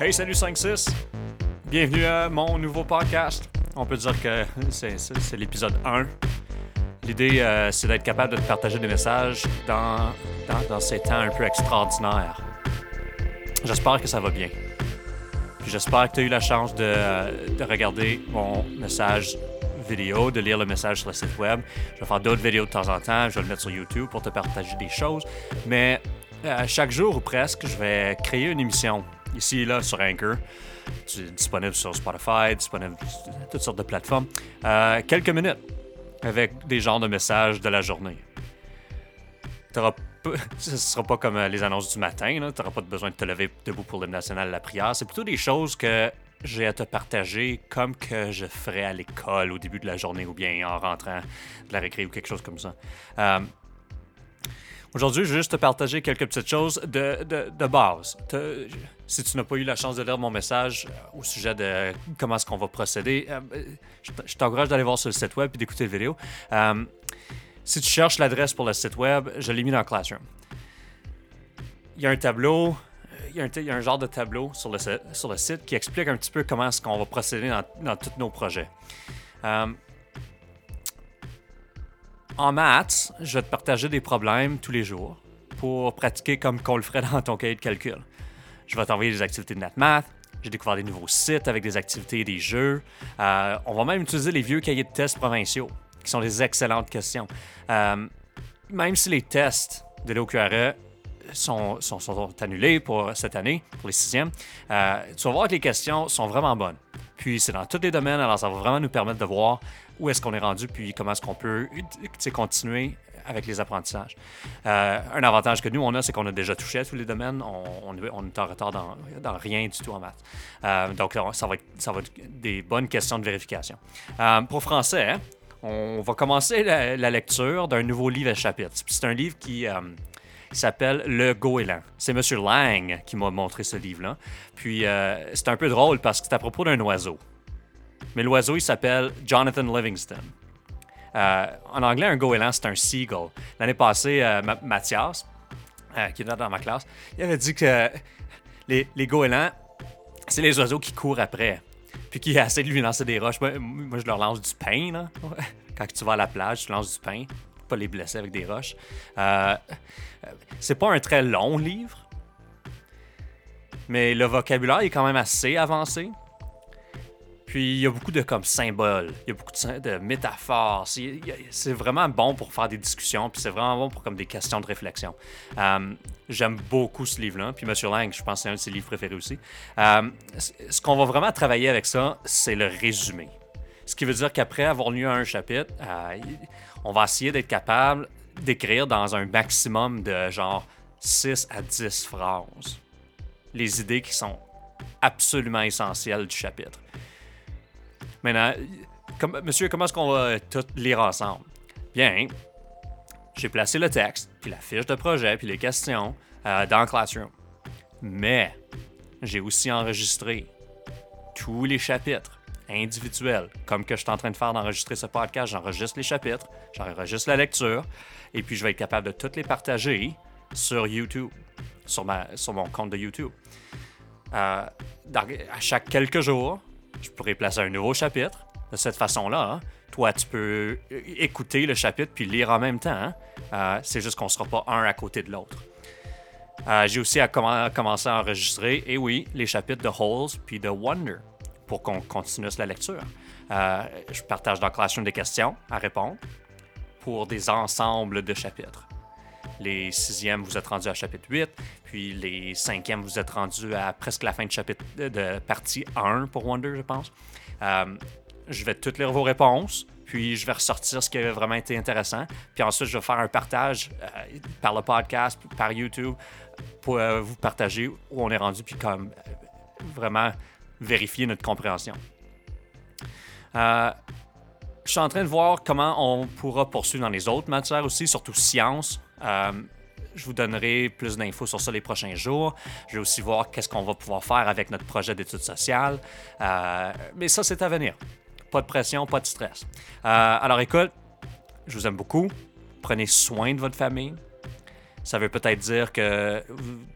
Hey, salut 5-6! Bienvenue à mon nouveau podcast. On peut dire que c'est, l'épisode 1. L'idée, euh, c'est d'être capable de te partager des messages dans, dans, ces temps un peu extraordinaires. J'espère que ça va bien. J'espère que tu as eu la chance de, de regarder mon message vidéo, de lire le message sur le site web. Je vais faire d'autres vidéos de temps en temps. Je vais le mettre sur YouTube pour te partager des choses. Mais euh, chaque jour ou presque, je vais créer une émission ici là sur Anchor. Disponible sur Spotify, disponible sur toutes sortes de plateformes. Euh, quelques minutes avec des genres de messages de la journée. T'auras ne sera pas comme euh, les annonces du matin. Tu n'auras pas besoin de te lever debout pour l'hymne national la prière. C'est plutôt des choses que j'ai à te partager comme que je ferais à l'école au début de la journée ou bien en rentrant de la récré ou quelque chose comme ça. Euh, Aujourd'hui, je vais juste te partager quelques petites choses de, de, de base. Si tu n'as pas eu la chance de lire mon message euh, au sujet de comment est-ce qu'on va procéder, euh, je t'encourage d'aller voir sur le site web et d'écouter la vidéo. Euh, si tu cherches l'adresse pour le site web, je l'ai mis dans Classroom. Il y a un tableau, il y a un, genre de tableau sur le, sur le site qui explique un petit peu comment est-ce qu'on va procéder dans, dans tous nos projets. En maths, je vais te partager des problèmes tous les jours pour pratiquer comme qu'on le ferait dans ton cahier de calcul. Je vais t'envoyer des activités de NatMath. J'ai découvert des nouveaux sites avec des activités et des jeux. Euh, on va même utiliser les vieux cahiers de tests provinciaux, qui sont des excellentes questions. Euh, même si les tests de l'OQRE sont, annulés pour cette année, pour les sixièmes, euh, tu vas voir que les questions sont vraiment bonnes. Puis c'est dans tous les domaines, alors ça va vraiment nous permettre de voir où est-ce qu'on est rendu, puis comment est-ce qu'on peut continuer avec les apprentissages. Euh, un avantage que nous, on a, c'est qu'on a déjà touché à tous les domaines. On, est- en retard dans, rien du tout en maths. Euh, donc, on- ça va, être, ça va être des bonnes questions de vérification. Euh, pour français, hein, on va commencer la, la lecture d'un nouveau livre à chapitre. C'est un livre qui... s'appelle Le Goéland. C'est M. Lang qui m'a montré ce livre-là. Puis euh, c'est un peu drôle parce que c'est à propos d'un oiseau. Mais l'oiseau, il s'appelle Jonathan Livingston. Euh, en anglais, un goéland, c'est un seagull. L'année passée, euh, Ma- Mathias, qui est dans ma classe, il avait dit que les, goélands, c'est les oiseaux qui courent après. Puis qui essaient de lui lancer des roches. Moi, moi, je leur lance du pain, là. Quand tu vas à la plage, tu lances du pain. Pas les blesser avec des roches. Euh, c'est pas un très long livre. Mais le vocabulaire est quand même assez avancé. Puis il y a beaucoup de comme symboles, il y a beaucoup de, métaphores. C'est vraiment bon pour faire des discussions, puis c'est vraiment bon pour comme des questions de réflexion. Euh, J'aime beaucoup ce livre-là. Puis Monsieur Lang, je pense que c'est un de ses livres préférés aussi. Euh, ce qu'on va vraiment travailler avec ça, c'est le résumé. Ce qui veut dire qu'après avoir lu un chapitre, euh, on va essayer d'être capable d'écrire dans un maximum de genre 6 à 10 phrases les idées qui sont absolument essentielles du chapitre. Maintenant, monsieur, comment est-ce qu'on va tout lire ensemble? Bien, j'ai placé le texte, puis la fiche de projet, puis les questions euh, dans Classroom. Mais j'ai aussi enregistré tous les chapitres individuels, comme que je suis en train de faire d'enregistrer ce podcast. J'enregistre les chapitres, j'enregistre la lecture, et puis je vais être capable de toutes les partager sur YouTube, sur, ma, sur mon compte de YouTube. Euh, dans- à chaque quelques jours, je pourrais placer un nouveau chapitre. De cette façon-là, hein, toi, tu peux euh, écouter le chapitre puis lire en même temps. hein. Euh, c'est juste qu'on ne sera pas un à côté de l'autre. Euh, J'ai aussi à commen- commencé à enregistrer, et oui, les chapitres de Holes puis de Wonder pour qu'on continue la lecture. Euh, je partage dans Classroom des questions à répondre pour des ensembles de chapitres. Les sixièmes, vous êtes rendus à chapitre 8, puis les cinquièmes, vous êtes rendus à presque la fin de chapitre de, partie 1 pour Wonder, je pense. Euh, je vais toutes lire vos réponses, puis je vais ressortir ce qui a vraiment été intéressant. Puis ensuite, je vais faire un partage euh, par le podcast, par YouTube, pour vous partager où on est rendu, puis comme vraiment vérifier notre compréhension. Euh, je suis en train de voir comment on pourra poursuivre dans les autres matières aussi, surtout sciences. Euh, je vous donnerai plus d'infos sur ça les prochains jours. Je vais aussi voir qu'est-ce qu'on va pouvoir faire avec notre projet d'études sociales. Euh, mais ça, c'est à venir. Pas de pression, pas de stress. Alors écoute, je vous aime beaucoup. Prenez soin de votre famille. Ça veut peut-être dire que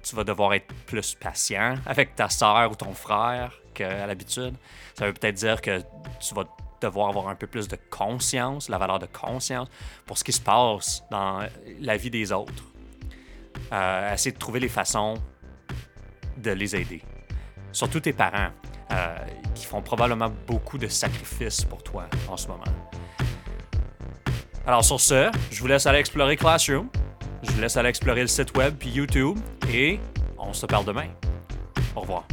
tu vas devoir être plus patient avec ta soeur ou ton frère qu'à l'habitude. Ça veut peut-être dire que tu vas devoir avoir un peu plus de conscience, la valeur de conscience pour ce qui se passe dans la vie des autres. Euh, essayer de trouver les façons de les aider. Surtout tes parents, euh, qui font probablement beaucoup de sacrifices pour toi en ce moment. Alors sur ce, je vous laisse aller explorer Classroom. Je vous laisse aller explorer le site web puis YouTube et on se parle demain. Au revoir.